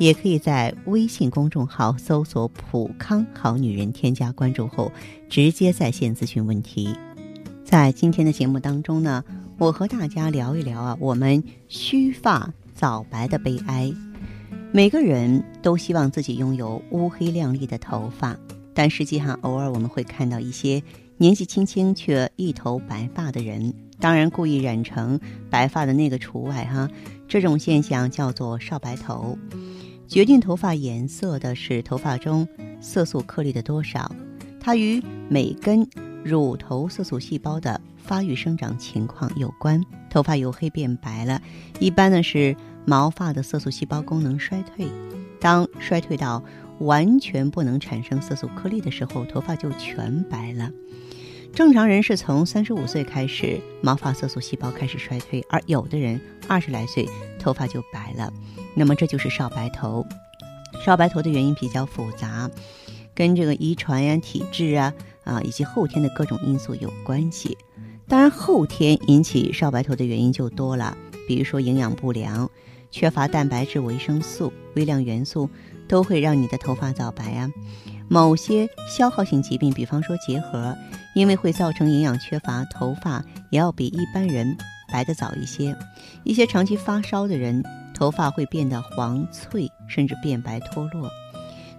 也可以在微信公众号搜索“普康好女人”，添加关注后直接在线咨询问题。在今天的节目当中呢，我和大家聊一聊啊，我们须发早白的悲哀。每个人都希望自己拥有乌黑亮丽的头发，但实际上偶尔我们会看到一些年纪轻轻却一头白发的人，当然故意染成白发的那个除外哈。这种现象叫做少白头。决定头发颜色的是头发中色素颗粒的多少，它与每根乳头色素细胞的发育生长情况有关。头发由黑变白了，一般呢是。毛发的色素细胞功能衰退，当衰退到完全不能产生色素颗粒的时候，头发就全白了。正常人是从三十五岁开始，毛发色素细胞开始衰退，而有的人二十来岁头发就白了。那么这就是少白头。少白头的原因比较复杂，跟这个遗传呀、体质啊啊以及后天的各种因素有关系。当然，后天引起少白头的原因就多了，比如说营养不良。缺乏蛋白质、维生素、微量元素，都会让你的头发早白啊。某些消耗性疾病，比方说结核，因为会造成营养缺乏，头发也要比一般人白得早一些。一些长期发烧的人，头发会变得黄翠，甚至变白脱落。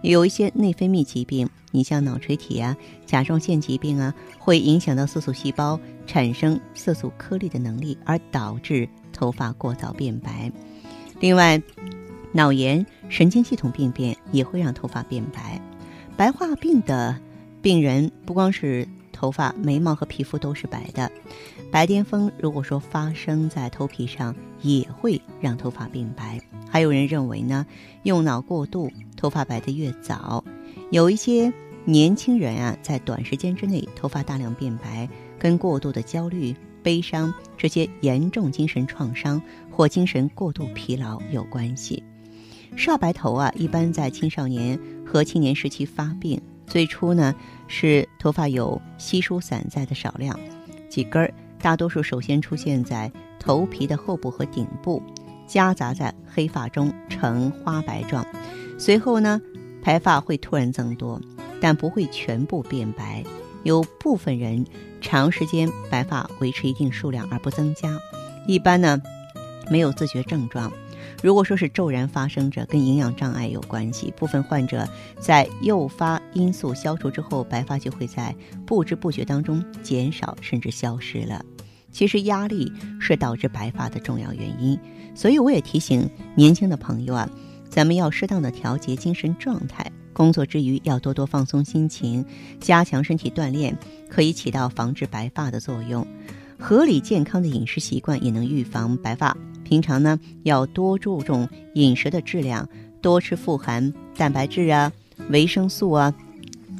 有一些内分泌疾病，你像脑垂体啊、甲状腺疾病啊，会影响到色素细胞产生色素颗粒的能力，而导致头发过早变白。另外，脑炎、神经系统病变也会让头发变白。白化病的病人不光是头发、眉毛和皮肤都是白的。白癜风如果说发生在头皮上，也会让头发变白。还有人认为呢，用脑过度，头发白得越早。有一些年轻人啊，在短时间之内头发大量变白，跟过度的焦虑。悲伤这些严重精神创伤或精神过度疲劳有关系。少白头啊，一般在青少年和青年时期发病。最初呢，是头发有稀疏散在的少量几根儿，大多数首先出现在头皮的后部和顶部，夹杂在黑发中呈花白状。随后呢，白发会突然增多，但不会全部变白。有部分人。长时间白发维持一定数量而不增加，一般呢没有自觉症状。如果说是骤然发生着，跟营养障碍有关系。部分患者在诱发因素消除之后，白发就会在不知不觉当中减少甚至消失了。其实压力是导致白发的重要原因，所以我也提醒年轻的朋友啊，咱们要适当的调节精神状态。工作之余要多多放松心情，加强身体锻炼，可以起到防治白发的作用。合理健康的饮食习惯也能预防白发。平常呢要多注重饮食的质量，多吃富含蛋白质啊、维生素啊、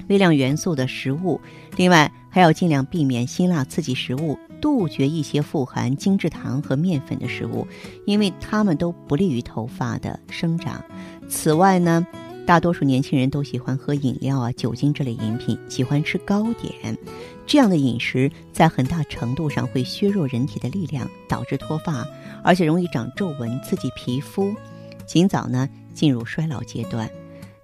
微量元素的食物。另外还要尽量避免辛辣刺激食物，杜绝一些富含精制糖和面粉的食物，因为它们都不利于头发的生长。此外呢。大多数年轻人都喜欢喝饮料啊、酒精这类饮品，喜欢吃糕点，这样的饮食在很大程度上会削弱人体的力量，导致脱发，而且容易长皱纹，刺激皮肤，尽早呢进入衰老阶段。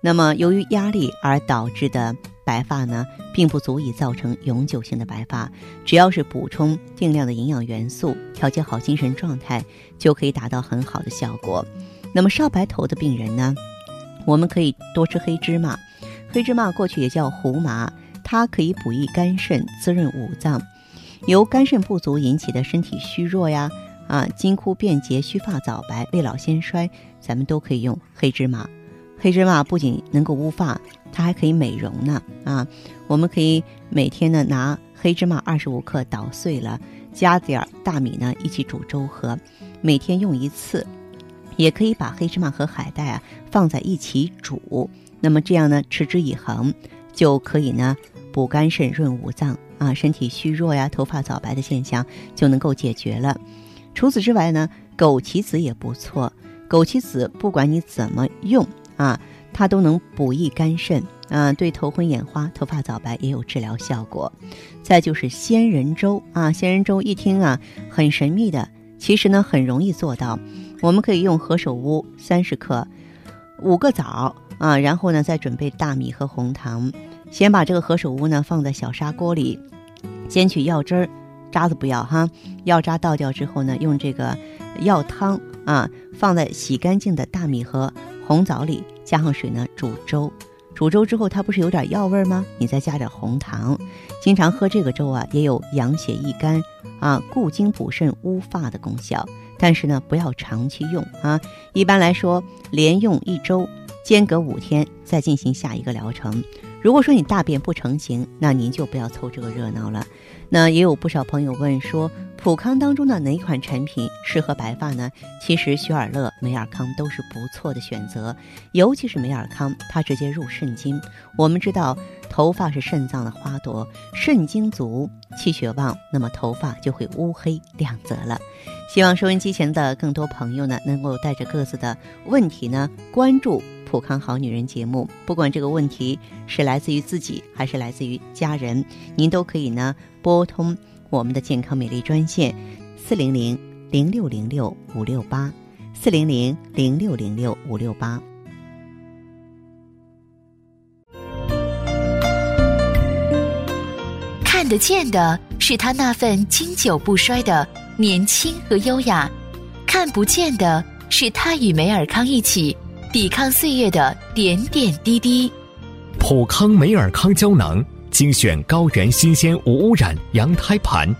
那么，由于压力而导致的白发呢，并不足以造成永久性的白发，只要是补充定量的营养元素，调节好精神状态，就可以达到很好的效果。那么，少白头的病人呢？我们可以多吃黑芝麻，黑芝麻过去也叫胡麻，它可以补益肝肾、滋润五脏。由肝肾不足引起的身体虚弱呀，啊，筋枯变节、须发早白、未老先衰，咱们都可以用黑芝麻。黑芝麻不仅能够乌发，它还可以美容呢。啊，我们可以每天呢拿黑芝麻二十五克捣碎了，加点儿大米呢一起煮粥喝，每天用一次。也可以把黑芝麻和海带啊放在一起煮，那么这样呢持之以恒，就可以呢补肝肾、润五脏、啊，身体虚弱呀、头发早白的现象就能够解决了。除此之外呢，枸杞子也不错。枸杞子不管你怎么用啊，它都能补益肝肾啊，对头昏眼花、头发早白也有治疗效果。再就是仙人粥啊，仙人粥一听啊很神秘的，其实呢很容易做到。我们可以用何首乌三十克，五个枣啊，然后呢再准备大米和红糖，先把这个何首乌呢放在小砂锅里，煎取药汁儿。渣子不要哈，药渣倒掉之后呢，用这个药汤啊，放在洗干净的大米和红枣里，加上水呢煮粥。煮粥之后，它不是有点药味吗？你再加点红糖，经常喝这个粥啊，也有养血益肝啊、固精补肾、乌发的功效。但是呢，不要长期用啊。一般来说，连用一周，间隔五天再进行下一个疗程。如果说你大便不成形，那您就不要凑这个热闹了。那也有不少朋友问说，普康当中的哪款产品适合白发呢？其实雪尔乐、美尔康都是不错的选择，尤其是美尔康，它直接入肾经。我们知道，头发是肾脏的花朵，肾精足、气血旺，那么头发就会乌黑亮泽了。希望收音机前的更多朋友呢，能够带着各自的问题呢，关注。普康好女人节目，不管这个问题是来自于自己还是来自于家人，您都可以呢拨通我们的健康美丽专线四零零零六零六五六八四零零零六零六五六八。看得见的是他那份经久不衰的年轻和优雅，看不见的是他与梅尔康一起。抵抗岁月的点点滴滴，普康美尔康胶囊精选高原新鲜无污染羊胎盘，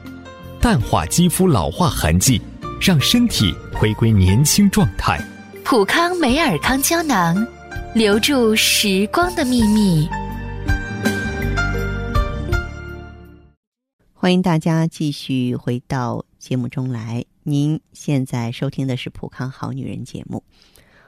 淡化肌肤老化痕迹，让身体回归年轻状态。普康美尔康胶囊，留住时光的秘密。欢迎大家继续回到节目中来，您现在收听的是普康好女人节目。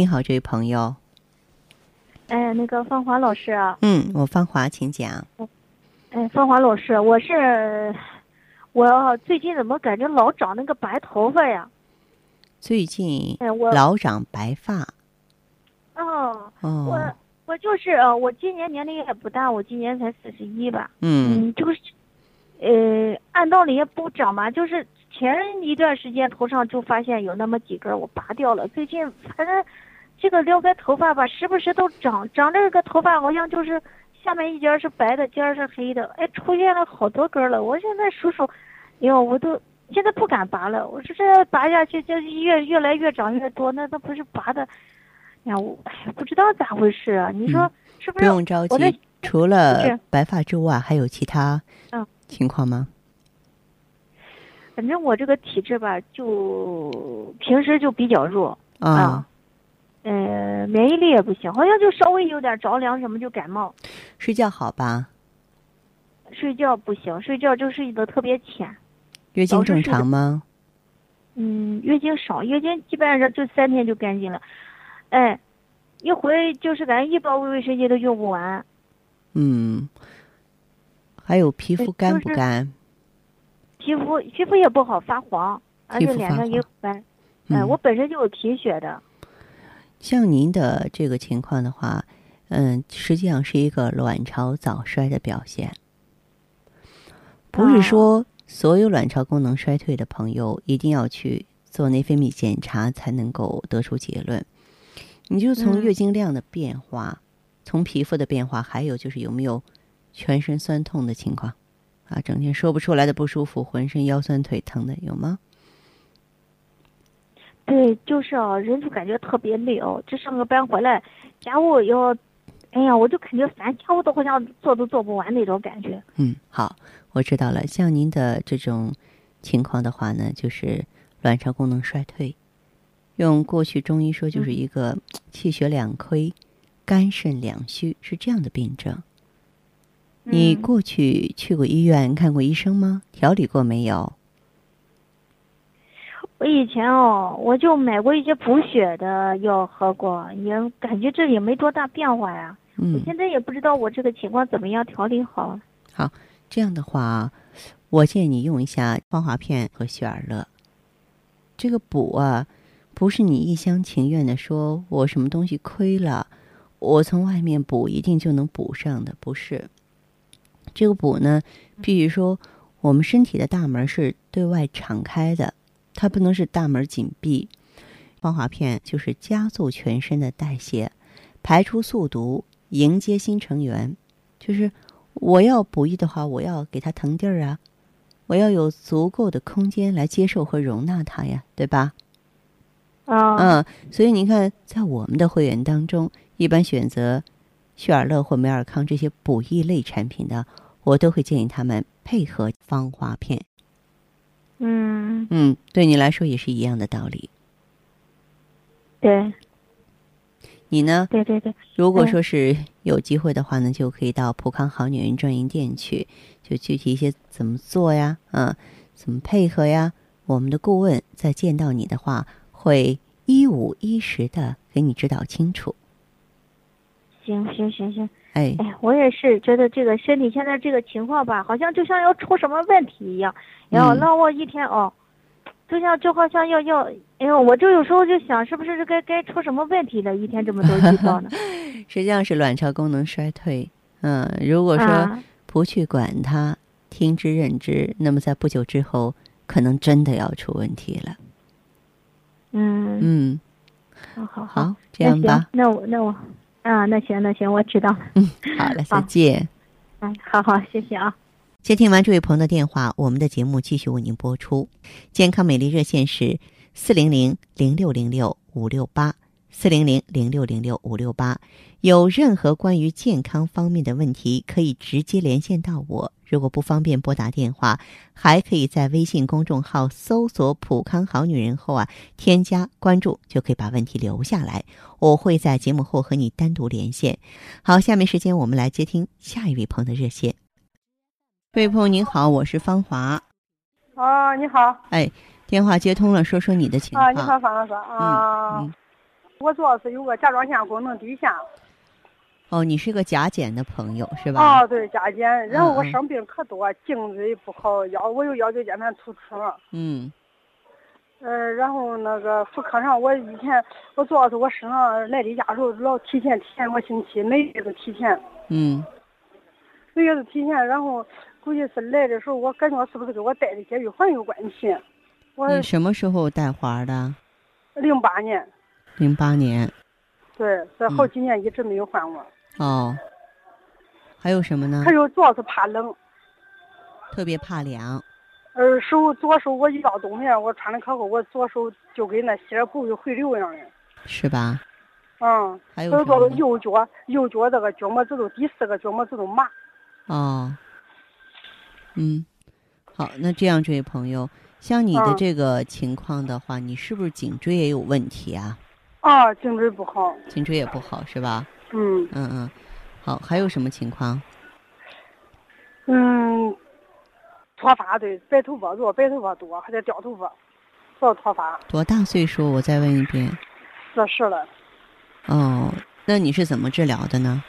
你好，这位朋友。哎，那个芳华老师啊。嗯，我芳华，请讲。哎，芳华老师，我是我最近怎么感觉老长那个白头发呀？最近哎，我老长白发。哦。哦。我我就是呃，我今年年龄也不大，我今年才四十一吧。嗯。嗯，就是呃，按道理也不长嘛，就是前一段时间头上就发现有那么几根，我拔掉了。最近反正。这个撩开头发吧，时不时都长长这个头发，好像就是下面一截是白的，尖是黑的，哎，出现了好多根了。我现在数数，哎呦，我都现在不敢拔了。我说这拔下去，这越越来越长越多，那那不是拔的？呀，我哎不知道咋回事啊？你说是不是？不用着急，除了白发之外，还有其他嗯情况吗？反正我这个体质吧，就平时就比较弱啊。呃，免疫力也不行，好像就稍微有点着凉什么就感冒。睡觉好吧？睡觉不行，睡觉就睡得特别浅。月经正常吗？嗯，月经少，月经基本上就三天就干净了。哎，一回就是感觉一包卫生巾都用不完。嗯。还有皮肤干不干？皮肤皮肤也不好，发黄，而且脸上也白。哎，我本身就有贫血的。像您的这个情况的话，嗯，实际上是一个卵巢早衰的表现。不是说所有卵巢功能衰退的朋友一定要去做内分泌检查才能够得出结论。你就从月经量的变化，从皮肤的变化，还有就是有没有全身酸痛的情况啊，整天说不出来的不舒服，浑身腰酸腿疼的有吗？对，就是啊，人就感觉特别累哦。这上个班回来，家务要哎呀，我就感觉烦，家务都好像做都做不完那种感觉。嗯，好，我知道了。像您的这种情况的话呢，就是卵巢功能衰退，用过去中医说就是一个气血两亏、肝肾两虚，是这样的病症。你嗯过去去过医院看过医生吗？调理过没有？我以前哦，我就买过一些补血的药喝过，也感觉这也没多大变化呀。我嗯，现在也不知道我这个情况怎么样调理好。好这样的话，我建议你用一下芳华片和雪尔乐。这个补啊，不是你一厢情愿的说我什么东西亏了，我从外面补一定就能补上的，不是。这个补呢，必须说我们身体的大门是对外敞开的，它不能是大门紧闭。芳华片就是加速全身的代谢，排出宿毒，迎接新成员，就是。我要补益的话，我要给它腾地儿啊，我要有足够的空间来接受和容纳它呀，对吧？啊，嗯，所以您看，在我们的会员当中，一般选择旭尔乐或美尔康这些补益类产品的，我都会建议他们配合芳华片。嗯，嗯，对你来说也是一样的道理。对你呢？对对对，如果嗯说是有机会的话呢，就可以到普康好女人专营店去，就具体一些怎么做呀，嗯，怎么配合呀，我们的顾问在见到你的话，会一五一十的给你指导清楚。行行行行，哎，哎，我也是觉得这个身体现在这个情况吧，好像就像要出什么问题一样，然后嗯让我一天哦，就像就好像要要，哎呦，我就有时候就想，是不是该该出什么问题了？一天这么多预兆呢？实际上是卵巢功能衰退。嗯，如果说啊，不去管它，听之任之，那么在不久之后，可能真的要出问题了。嗯，嗯，好好好，好，这样吧。那那我那我，啊，那行那行，我知道了。好了，再见。哎，好好，谢谢啊。接听完这位朋友的电话，我们的节目继续为您播出。健康美丽热线是四零零零六零六五六八四零零零六零六五六八。有任何关于健康方面的问题，可以直接连线到我。如果不方便拨打电话，还可以在微信公众号搜索“普康好女人”后啊，添加关注，就可以把问题留下来。我会在节目后和你单独连线。好，下面时间我们来接听下一位朋友的热线。这位朋友您好，我是芳华。哦，你好哎，电话接通了，说说你的情况。啊，你好，方老师啊，嗯我主要是有个甲状腺功能低下，哦，你是个甲减的朋友是吧？啊，对，甲减，然后我生病可多，颈椎不好，腰我有腰椎间盘突出，嗯。呃，然后那个妇科上，我以前我主要是我身上来例假的时候老提前提前个星期，每月都提前，嗯。每月都提前，然后估计是来的时候，我感觉是不是跟我带的节育环有关系？我你什么时候带环的？零八年，零八年。对，这好几年一直没有换过，哦，还有什么呢还？有主要是怕冷。特别怕凉。呃，手左手我一到冬天，我穿的可厚，我左手就跟那血布就回流一样的。是吧？嗯，还有？右脚右脚这个脚拇指头第四个脚拇指头麻。哦，嗯，好，那这样，这位朋友，像你的嗯这个情况的话，你是不是颈椎也有问题啊？啊，颈椎不好。颈椎也不好是吧？嗯嗯嗯，好，还有什么情况？嗯，脱发对，白头发多，白头发多，还得掉头发，主要脱发。多大岁数？我再问一遍。四十了。哦，那你是怎么治疗的呢？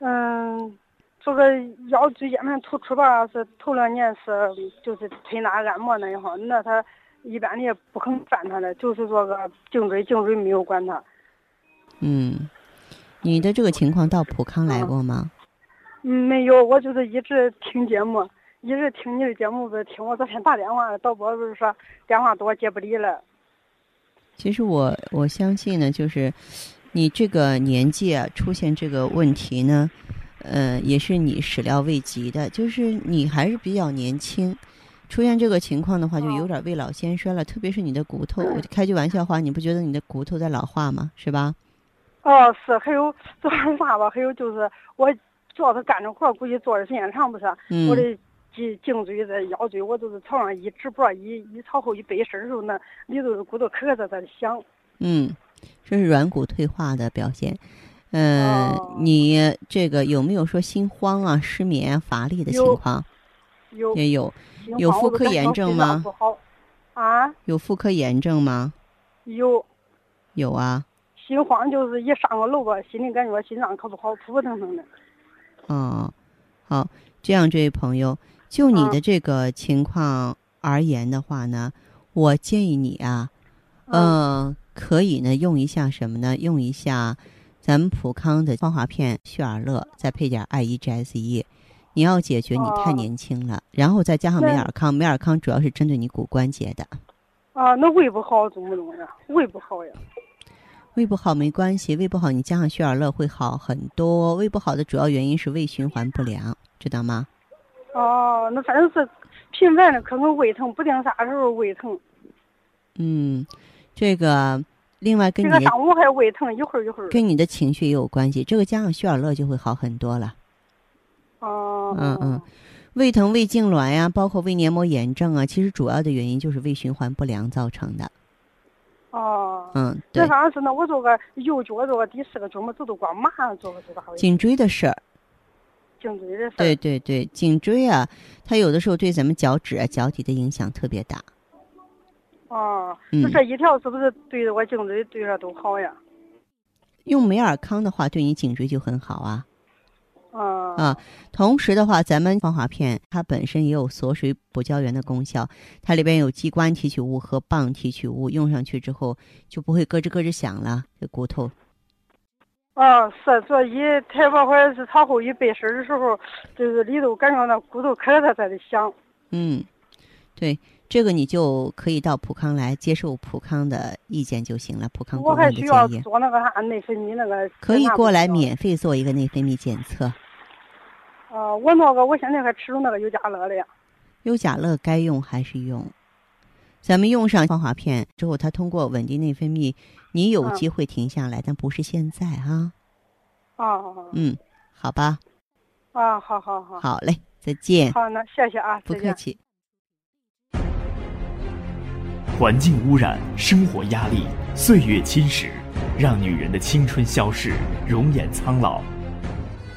嗯，这个腰椎间盘突出吧，是头两年是就是推拿按摩那一行，那他一般的也不肯犯他的，就是说个颈椎颈椎没有管他。嗯，你的这个情况到普康来过吗？嗯，没有，我就是一直听节目，一直听你的节目，不是听我昨天打电话，导播不是说电话多接不离了。其实我我相信呢，就是你这个年纪啊，出现这个问题呢，呃，也是你始料未及的。就是你还是比较年轻，出现这个情况的话，就有点未老先衰了。特别是你的骨头，我开句玩笑话，你不觉得你的骨头在老化吗？是吧？哦，是还有做啥吧？还有就是我主要是干着活，估计坐的时间长不是？嗯我的颈颈椎这腰椎，我都是朝上一直脖一一朝后一背身的时候，那里头的骨头磕磕在在响。嗯，这是软骨退化的表现。嗯、哦你这个有没有说心慌啊、失眠啊、乏力的情有况？有也有。心有妇科炎症吗不好啊，有妇科炎症吗？有有啊。心慌，就是一上个楼吧，心里感觉心脏可不好，扑扑腾腾的。哦，好，这样，这位朋友，就你啊的这个情况而言的话呢，我建议你啊，嗯呃，可以呢用一下什么呢？用一下咱们普康的芳华片血尔乐，再配点艾依 GSE。你要解决你太哦年轻了，然后再加上那美尔康，美尔康主要是针对你骨关节的。啊，那胃不好怎么弄呀？胃不好呀。胃不好没关系，胃不好你加上血尔乐会好很多。胃不好的主要原因是胃循环不良，知道吗？哦，那反正是频繁的，可能胃疼，不定啥时候胃疼。嗯，这个另外跟你这个上午还胃疼，一会儿一会儿。跟你的情绪也有关系，这个加上血尔乐就会好很多了。哦。嗯嗯，胃疼、胃痉挛呀，包括胃黏膜炎症啊，其实主要的原因就是胃循环不良造成的。哦。嗯，对那，啥是呢？我做个右脚做个第四个脚么走都光麻做个是咋回事？颈椎的事儿，颈椎的事儿。对。对对，颈椎啊，它有的时候对咱们脚趾啊、脚底的影响特别大。哦，嗯那这一条是不是对着我颈椎对着都好呀？用美尔康的话，对你颈椎就很好啊。啊。啊同时的话，咱们防滑片它本身也有锁水补胶原的功效，它里边有鸡冠提取物和蚌提取物，用上去之后就不会咯吱咯吱响了，这骨头。啊，是这一抬脖或者是朝后一背身的时候，就是里头感觉那骨头咔嚓嚓的响。嗯，对，这个你就可以到普康来接受普康的意见就行了，普康我还需要。做那个啥内分泌那个。可以过来。免费做一个内分泌检测，啊，我那个我现在还吃着那个优佳乐的呀。优甲乐该用还是用。咱们用上芳华片之后，它通过稳定内分泌，你有嗯机会停下来，但不是现在啊。啊嗯，好吧，啊，好好好。好嘞，再见，好，那谢谢啊，不客气。环境污染、生活压力、岁月侵蚀，让女人的青春消逝，容颜苍老。